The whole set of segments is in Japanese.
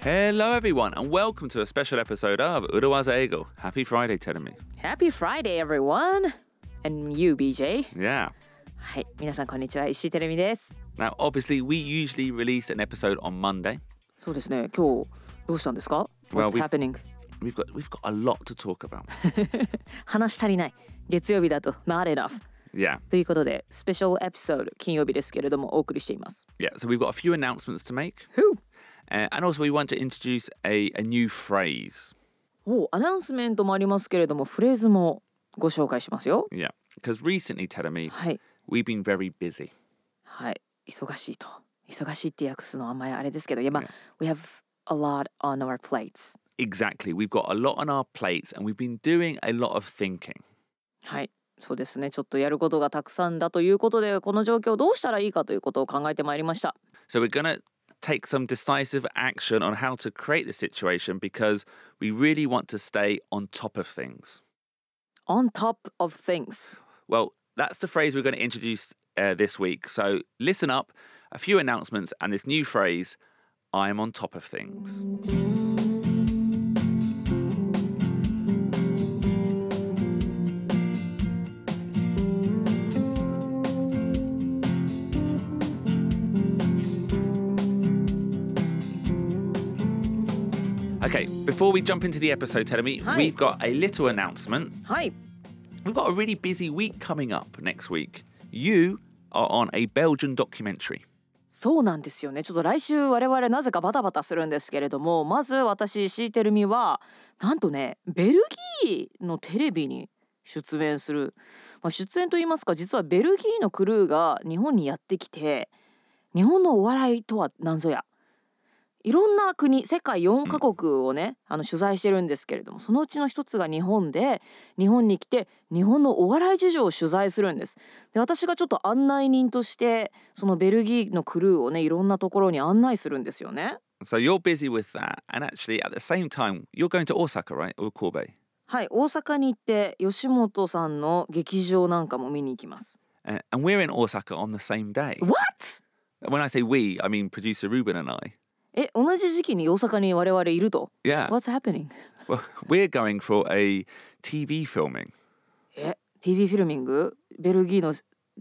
Hello, everyone, and welcome to a special episode of Urawaza Ego. Happy Friday, Terumi. Happy Friday, everyone! And you, BJ. Yeah. はい、皆さんこんにちは、石井てるみです。 Now, obviously, we usually release an episode on Monday. そうですね、今日どうしたんですか Well, ?What's we- happening? We've got we've got a lot to talk about. 話し足りない。月曜日だと not enough. yeah, ということで、スペシャルエピソード金曜日ですけれどもお送りしています。yeah. So we've got a few announcements to make, Who? uh, and also we want to introduce a, a new phrase. おアナウンスメントもありますけれども、フレーズもご紹介しますよ。Yeah, because recently, Terumi, はい。we've been very busy. はい。忙しいと。忙しいって訳すのはあんまりあれですけど、いやまあ、Yeah. we have a lot on our plates. Exactly. We've got a lot on our plates, and we've been doing a lot of thinking. はい。そうですね。ちょっとやることがたくさんだということで、この状況をどうしたらいいかということを考えてまいりました。 So we're gonna take some decisive action on how to create the situation because we really want to stay on top of things. On top of things. Well, that's the phrase we're going to introduce uh, this week. So listen up, a few announcements, and this new phrase I'm on top of things. Okay, before we jump into the episode, Telemi, Hi. we've got a little announcement. はい。We've got a really busy week coming up next week. You are on a Belgian documentary. そうなんですよね。ちょっと来週我々なぜかバタバタするんですけれども、まず私シーテルミはなんとね、ベルギーのテレビに出演する。まあ、出演と言いますか、実はベルギーのクルーが日本にやってきて、日本のお笑いとは何ぞや。いろんな国世界4カ国をね、あの取材してるんですけれどもそのうちの一つが日本で日本に来て日本のお笑い事情を取材するんですで私がちょっと案内人としてそのベルギーのクルーをねいろんなところに案内するんですよね So you're busy with that. And actually, at the same time, you're going to Osaka, right? Or Kobe. はい大阪に行って吉本さんの劇場なんかも見に行きます Uh, and we're in Osaka on the same day. What? When I say we, I mean producer Ruben and I. え同じ時期に大阪に我々いると Yeah. What's happening? Well, we're going for a TV filming. え TV フィルミングベルギーの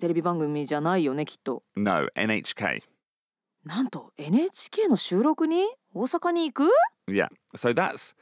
テレビ番組じゃないよねきっと No, NHK. なんと NHK の収録に大阪に行く Yeah. So that's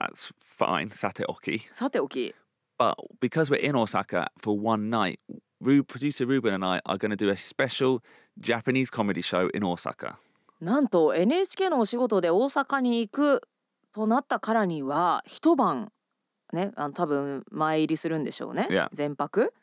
that's fine, Sateoki. さておき But because we're in Osaka for one night, Ru- producer Ruben and I are going to do a special Japanese comedy show in Osaka. なんと NHK のお仕事で大阪に行くとなったからには一晩ねあの多分前入りするんでしょうね、Yeah. 全泊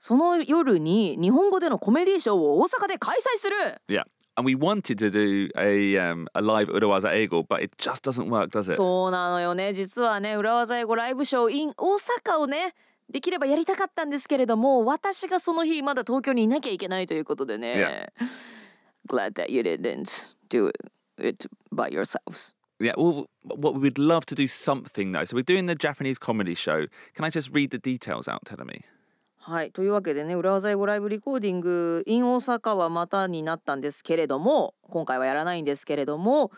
その夜に日本語でのコメディショーを大阪で開催する Yeah. And we wanted to do a um, a live Urawaza Ego, but it just doesn't work, does it? そうなのよね実はね裏技英語ライブショー in 大阪をねできればやりたかったんですけれども私がその日まだ東京にいなきゃいけないということでね、Glad that you didn't do it by yourselves Yeah, well, what we would love to do something though. So we're doing the Japanese comedy show. Can I just read the details out, Telemi? はいというわけでね裏技英語ライブリコーディング in 大阪はまたになったんですけれども今回はやらないんですけれども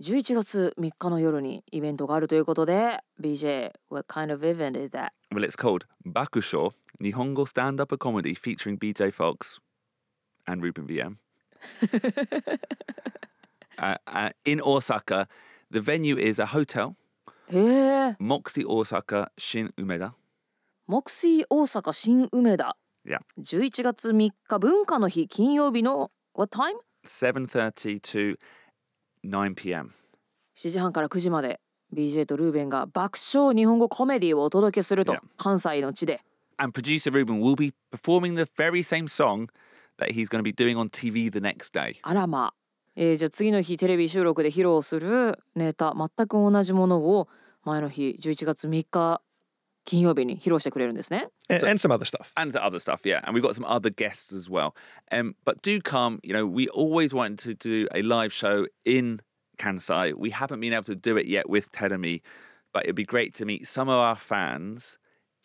11月3日の夜にイベントがあるということで BJ what kind of event is that? Well, it's called Bakusho Nihongo Stand Up a Comedy featuring BJ Fox and Ruben VM. Uh, uh, in Osaka, the venue is a hotel, へえ Moxie Osaka Shin Umeda. モクシー大阪新梅田 Yeah. 11月3日文化の日金曜日の What time? 7.30 to 9 p.m. 7時半から9時まで BJ とルーベンが爆笑日本語コメディをお届けすると Yeah. 関西の地で And producer Ruben will be performing the very same song that he's going to be doing on TV the next day. あらまあ、えーじゃあ次の日テレビ収録で披露するネタ全く同じものを前の日11月3日金曜日に披露してくれるんですね。 and, and some other stuff. and the other stuff, yeah. And we've got some other guests as well. Um, but do come. You know, we always wanted to do a live show in Kansai. We haven't been able to do it yet with Tedemi, but it'd be great to meet some of our fans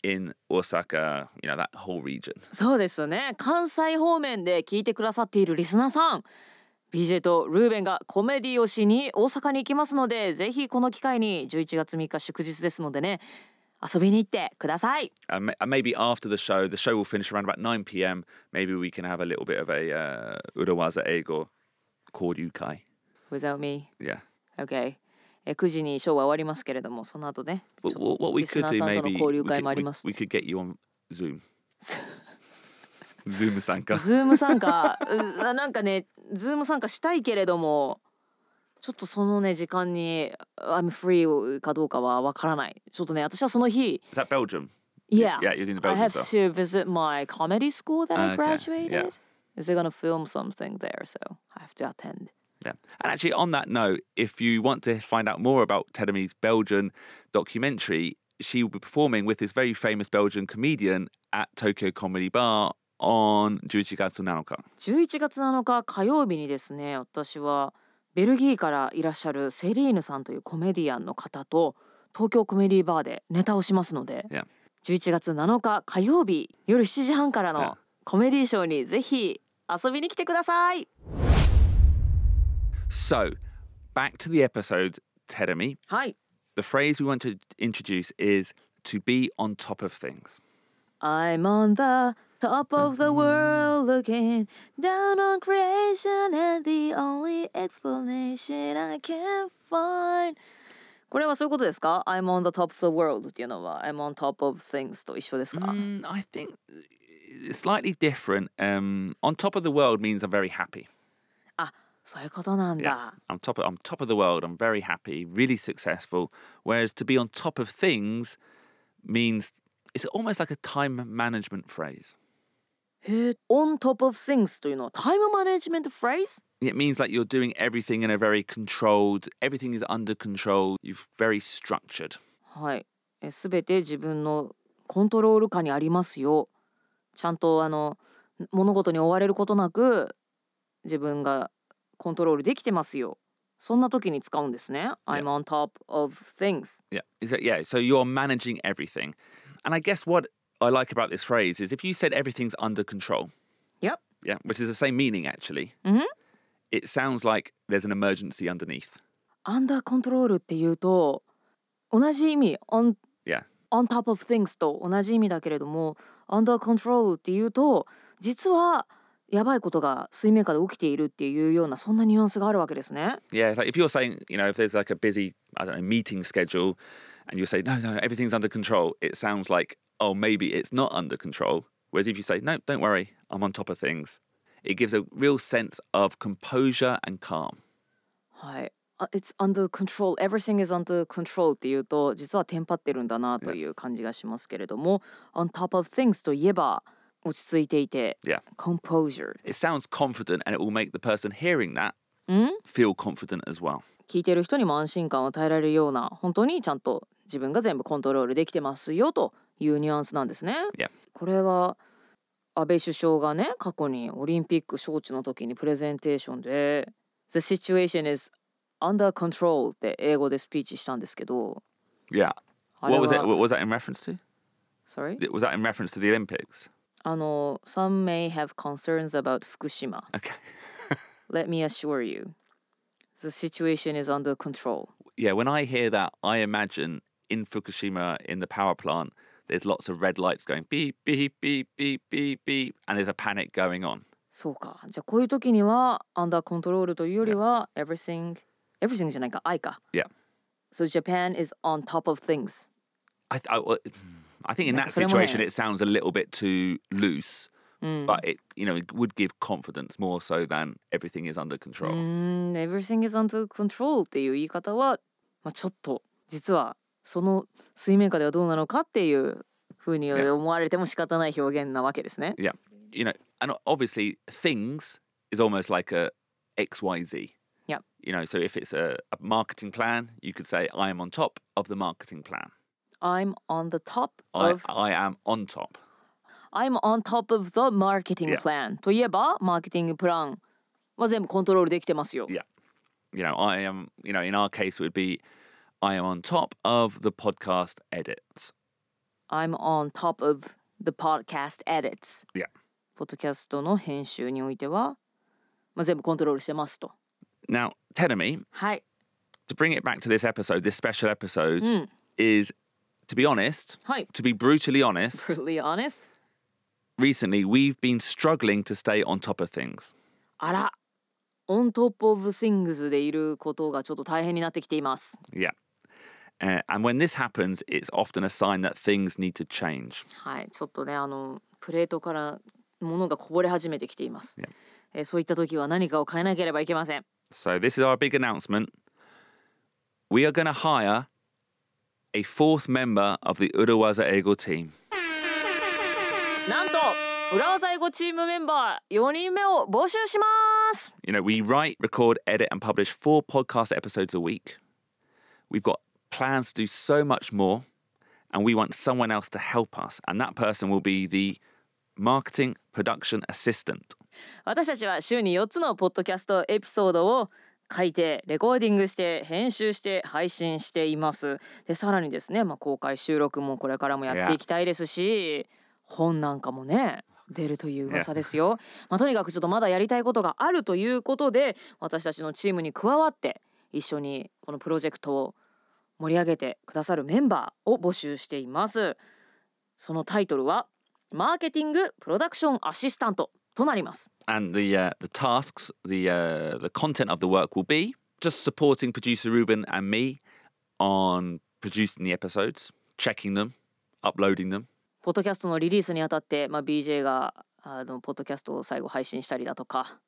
in Osaka, you know, that whole region. そうですよね関西方面で聞いてくださっているリスナーさん BJ とルーベンがコメディをしに大阪に行きますのでぜひこの機会に11月3日祝日ですのでね遊びに行ってください And ma- and maybe after the show, the show will finish around about 9 p.m. Maybe we can have a little bit of a uh, Urawaza Eigo called Yukai. Without me Yeah. OK え9時にショーは終わりますけれどもその後ねリスナーさんとの交流会もあります we could get you on Zoom. Zoom Sanka. ズーム参加うなんかねズーム参加したいけれどもちょっとそのね時間に I'm free かどうかはわからないちょっとね私はその日 Is that Belgium? Yeah, Yeah, you're doing the I Belgium have stuff. to visit my comedy school that I Okay, graduated. yeah. Is they gonna film something there? So I have to attend. Yeah. And actually, on that note, if you want to find out more about Tedemi's Belgian documentary, she will be performing with this very famous Belgian comedian at Tokyo Comedy Bar on 11月7日。11月7日火曜日にですね私はベルギーからいらっしゃるセリーヌさんというコメディアンの方と東京コメディバーでネタをしますので、Yeah. 11月7日火曜日夜7時半からの.コメディショーにぜひ遊びに来てください So, back to the episode, Tedemi. はい The phrase we want to introduce is to be on top of things. I'm on the top of the world looking down on creation and the only explanation I can find これはそういうことですか ?I'm on the top of the world っていうのは I'm on top of things と一緒ですか、 Mm, I think it's slightly different. Um, on top of the world means I'm very happy. そういうことなん Yeah, だ。I'm top. Of, I'm top of the world. I'm very happy, really successful. Whereas to be on top of things means it's almost like a time management phrase. へえ、on top of things というのはタイムマネジメントフレーズ It means like you're doing everything in a very controlled. Everything is under control. You've very structured. はい。すべて自分のコントロール下にありますよ。ちゃんとあの物事に追われることなく自分がコントロールできてますよ。そんな時に使うんですね。I'm on top of things. Yeah. Yeah. So you're managing everything, and I guess what I like about this phrase is if you said everything's under control. Yep. Yeah, which is the same meaning actually. Mhm. It sounds like there's an emergency underneath. アンダーコントロールっていうと同じ意味 on, Yeah. on top of things と同じ意味だけれども under control っていうと実はやばいことが水面下で起きているっていうようなそんなニュアンスがあるわけですね。Yeah, like if you're saying, you know, if there's like a busy, I don't know, meeting schedule, and you say, no, no, everything's under control, it sounds like, oh, maybe it's not under control. Whereas if you say, no, don't worry, I'm on top of things, it gives a real sense of composure and calm. はい。あ It's under control. Everything is under control っていうと実はテンパってるんだなという感じがしますけれども on top of things といえば落ち着いていて Yeah. composure It sounds confident and it will make the person hearing that ん feel confident as well. 聞いてる人にも安心感を与えられるような本当にちゃんと自分が全部コントロールできてますよというニュアンスなんですね。Yeah. これは安倍首相がね過去にオリンピック招致の時にプレゼンテーションで「The situation is under control」って英語でスピーチしたんですけど Yeah. What was it? は What was that in reference to? Sorry? Was that in reference to the Olympics? あの Some may have concerns about 福島 Okay. Let me assure you The situation is under control Yeah, when I hear that, I imagine in Fukushima in the power plant, there's lots of red lights going beep, beep, beep, beep, beep, beep, and there's a panic going on. そうか。じゃあこういう時にはアンダーコントロールというよりは everything everything じゃないか I か。 Yeah. So Japan is on top of things. I, I, well, I think in Like that a ceremony. situation, it sounds a little bit too loose, うん。 but it, you know, it would give confidence more so than everything is under う control. ーん everything is under control っていう言い方は、まあ、ちょっと実はその水面下ではどうなのかっていうふうに Yeah. 思われても仕方ない表現なわけですね。 You know, and obviously, things is almost like a X, Y, Z. Yep. You know, so if it's a, a marketing plan, you could say, I am on top of the marketing plan. I'm on the top I, of I am on top. I'm on top of the marketing Yeah. plan といえばマーケティングプランは全部コントロールできてますよ。 Yeah. You know, I am, you know, in our case, it would be I am on top of the podcast edits. I'm on top of the podcast edits Yeah. ポッドキャストの編集においては、まあ、全部コントロールしてますと Now, Tenemy, はい、 to bring it back to this episode, this special episode, うん、 is to be honest, はい to be brutally honest, brutally honest recently we've been struggling to stay on top of things. あら on top of things でいることがちょっと大変になってきています Yeah. Uh, and when this happens, it's often a sign that things need to change. はいちょっとねあのプレートから物がこぼれ始めてきています、 Yeah. えーそういった時は何かを変えなければいけません So, this is our big announcement. We are going to hire a fourth member of the Urawaza Ego team. なんと裏技英語チームメンバー4人目を募集します You know, we write, record, edit, and publish four podcast episodes a week. We've got plans to do so much more, and we want someone else to help us. And that person will be the marketing production assistant. 私たちは週に4つのポッドキャストエピソードを 書いてレコーディングして編集して配信しています。でさらにですね、まあ、公開収録もこれからもやっていきたいですし本なんかもね出るという噂ですよ、まあ、とにかくちょっとまだやりたいことがあるということで私たちのチームに加わって一緒にこのプロジェクトを盛り上げてくださるメンバーを募集しています。そのタイトルはマーケティングプロダクションアシスタントとなります And the uh, the tasks, the uh, the content of the work will be just supporting producer Ruben and me on producing the episodes, checking them, uploading them. ポッドキャストのリリースにあたって、まあ、BJ があのポッドキャストを最後配信したりだとか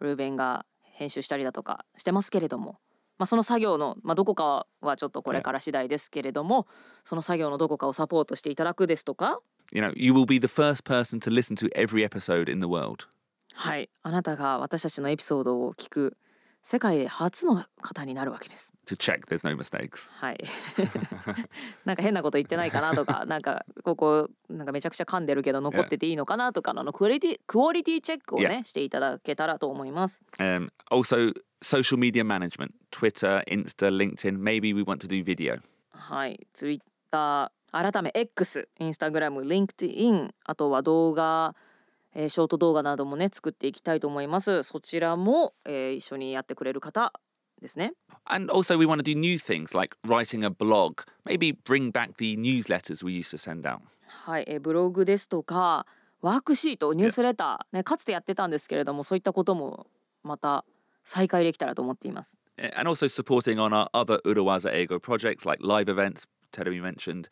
ルーベンが編集したりだとかしてますけれども、まあ、その作業の、まあ、どこかはちょっとこれから次第ですけれどもその作業のどこかをサポートしていただくですとか You know, you will be the first person to listen to every episode in the world. はいあなたが私たちのエピソードを聞く世界で初の方になるわけです。to check there's no mistakes. はい。なんか変なこと言ってないかなとか、なんかここなんかめちゃくちゃ噛んでるけど残ってていいのかなとかのクオリティクオリティチェックをね、していただけたらと思います。Um, also, social media management Twitter, Insta, LinkedIn. Maybe we want to do video. はい。ツイッター改め X、インスタグラム、LinkedIn、あとは動画、えーショート動画などもね作っていきたいと思います。そちらも、えー一緒にやってくれる方ですね。And also, we want to do new things like writing a blog. Maybe bring back the newsletters we used to send out. はい、えーブログですとかワークシートニュースレター、ね、かつてやってたんですけれどもそういったこともまた再開できたらと思っています。Uh, And also supporting on our other Urawaza Ego projects like live events, Terry mentioned,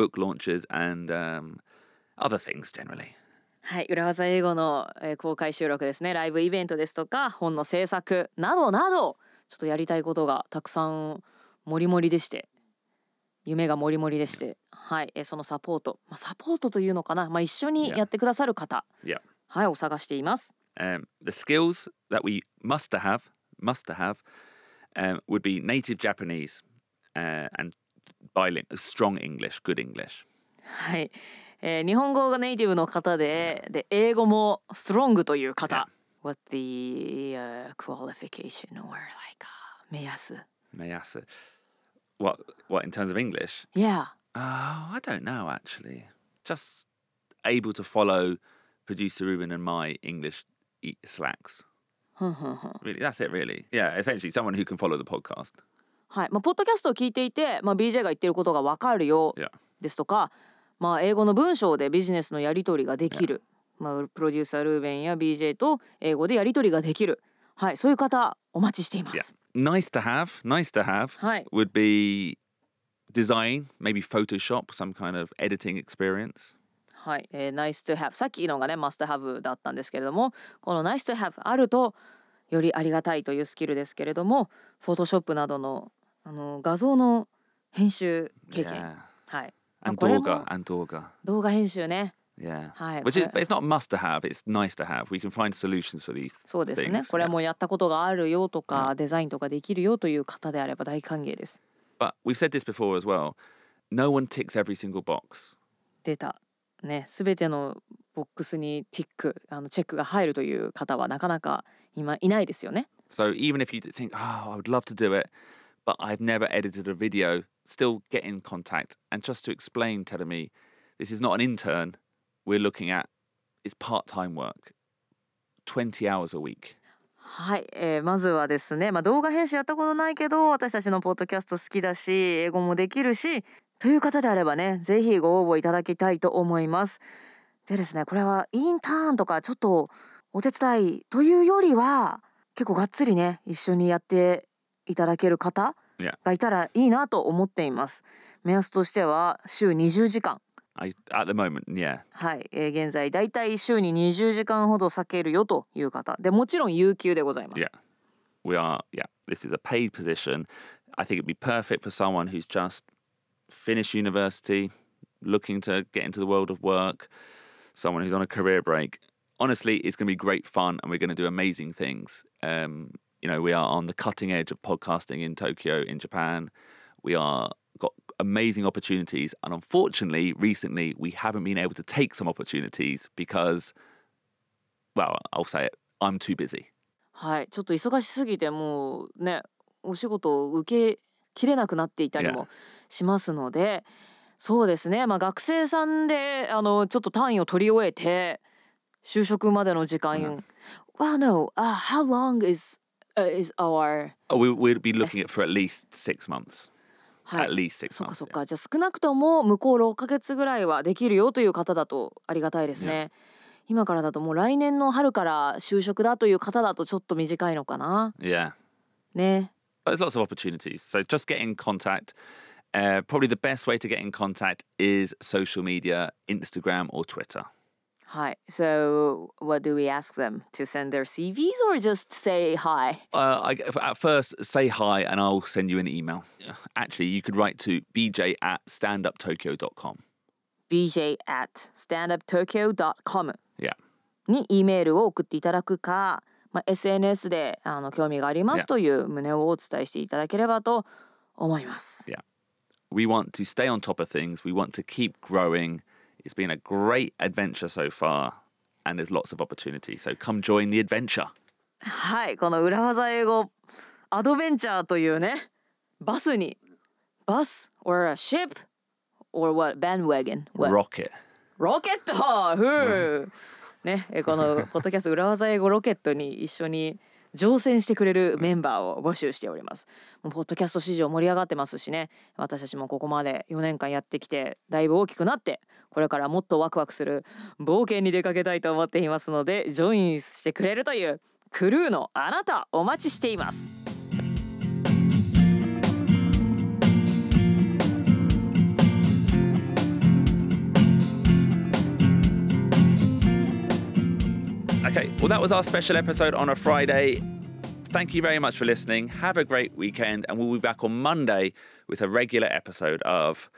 book launches, and um, other things generally. はい、裏技英語の、えー公開収録ですねライブイベントですとか本の制作などなどちょっとやりたいことがたくさんもりもりでして夢がもりもりでして、はい、えーそのサポート、まあ、サポートというのかな、まあ、一緒に.やってくださる方、Yeah. はい、を探しています。Um, the skills that we must have, must have, um, would be native Japanese uh, and bilingual, strong English, good English. はい、えー日本語がネイティブの方で、で英語もストロングという方。What the、uh, qualification or like、目安 Mayasa. What? What in terms of English? Yeah. Oh, I don't know actually. Just able to follow producer Ruben and my English e- slacks. ふんふんふん Really, that's it. Really, yeah. Essentially, someone who can follow the podcast. はい、まあポッドキャストを聞いていて、まあ BJ が言ってることがわかるよ.ですとか、まあ英語の文章でビジネスのやり取りができる。まあプロデューサールーベンや BJ と英語でやり取りができる。はい、そういう方お待ちしていま.す。Nice to have. Nice to have. はい。would be design, maybe Photoshop, some kind of editing experience. はい、えー、nice to have さっきのがね must have だったんですけれどもこの nice to have あるとよりありがたいというスキルですけれども Photoshop などのあの画像の編集経験、Yeah. はい、And これも Dorga, and Dorga. 動画編集ね Yeah. はい、Which is, it's not must to have, it's nice to have. We can find solutions for these そうですね.これ.もやったことがあるよとか、デザインとかできるよという方であれば大歓迎です But we've said this before as well. No one ticks every single box. 出たねすべてのボックスにティックあのチェックが入るという方はなかなか今いないですよね So even if you think, oh, I would love to do it, but I've never edited a video, still get in contact. And just to explain, Tedemi, this is not an intern. We're looking at it's part-time work, 20 hours a week. はい、えーまずはですね、まあ、動画編集やったことないけど私たちのポッドキャスト好きだし英語もできるしという方であればねぜひご応募いただきたいと思います。でですねこれはインターンとかちょっとお手伝いというよりは結構がっつりね一緒にやっていただける方がいたらいいなと思っています。目安としては週20時間 I, at the moment, yeah. はい、えー現在だいたい週に20時間ほど避けるよという方でもちろん有給でございます。Yeah. We are, yeah, this is a paid position. I think it'd be perfect for someone who's just finished university, looking to get into the world of work, someone who's on a career break. Honestly, it's going to be great fun and we're going to do amazing things. Um, you know, we are on the cutting edge of podcasting in Tokyo, in Japan. We are got amazing opportunities and unfortunately recently we haven't been able to take some opportunities because well i'll say it i'm too busy はい、ちょっと忙しすぎてもうねお仕事を受けきれなくなっていたり Yeah. もしますので、そうですね、まあ、学生さんであのちょっと単位を取り終えて就職までの時間、うん Well no、uh, how long is、uh, is our Oh, we, we'd be looking at for at least six months. は At い least six そっか.そっ.かじゃあ少なくとも向こう6ヶ月ぐらいはできるよという方だとありがたいですね。今からだともう来年の春から就職だという方だとちょっと短いのかな。Yeah. ね。But there's lots of opportunities. So just get in contact. Uh, probably the best way to get in contact is social media, Instagram or Twitter. はい。So what do we ask them to send their CVs or just say hi? Uh, I, at first, say hi and I'll send you an email. Actually, you could write to bj at standuptokyo.com. bj at standuptokyo.com Yeah. に E メールを送っていただくか、まあ、SNS であの興味があります Yeah. という旨をお伝えしていただければと思います。 We want to stay on top of things. We want to keep growing. It's been a great adventure so far, and there's lots of opportunity. So come join the adventure. はい、この裏技英語アドベンチャーというねバスにバス or a ship or what bandwagon what Rocket. ロケットふうねえこのポッドキャスト裏技英語ロケットに一緒に 乗船してくれるメンバーを募集しております。もうポッドキャスト市場盛り上がってますしね。私たちもここまで4年間やってきてだいぶ大きくなってこれからもっとワクワクする冒険に出かけたいと思っていますのでジョインしてくれるというクルーのあなたお待ちしています Okay, well, that was our special episode on a Friday. Thank you very much for listening. Have a great weekend, and we'll be back on Monday with a regular episode of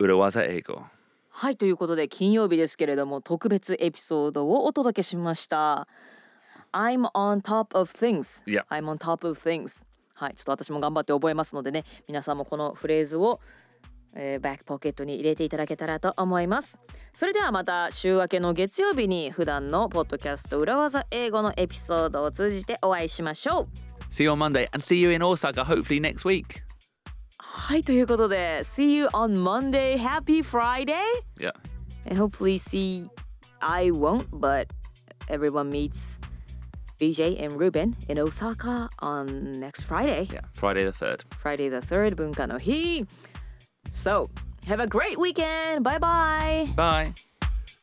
Urawaza Ego. はいということで金曜日ですけれども特別エピソードをお届けしました I'm on top of things Yeah. I'm on top of things はいちょっと私も頑張って覚えますのでね皆さんもこのフレーズを、えーバックポケットに入れていただけたらと思いますそれではまた週明けの月曜日に普段のポッドキャスト裏技英語のエピソードを通じてお会いしましょう See you on Monday, and see you in Osaka hopefully next week. はいということで See you on Monday Happy Friday Yeah. and hopefully see I won't but everyone meets BJ and Ruben in Osaka on next Friday Yeah. Friday the 3rd. Friday the 3rd 文化の日 So have a great weekend bye bye Bye.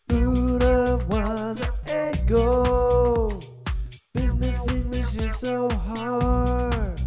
Urawaza Ego. Business English is so hard.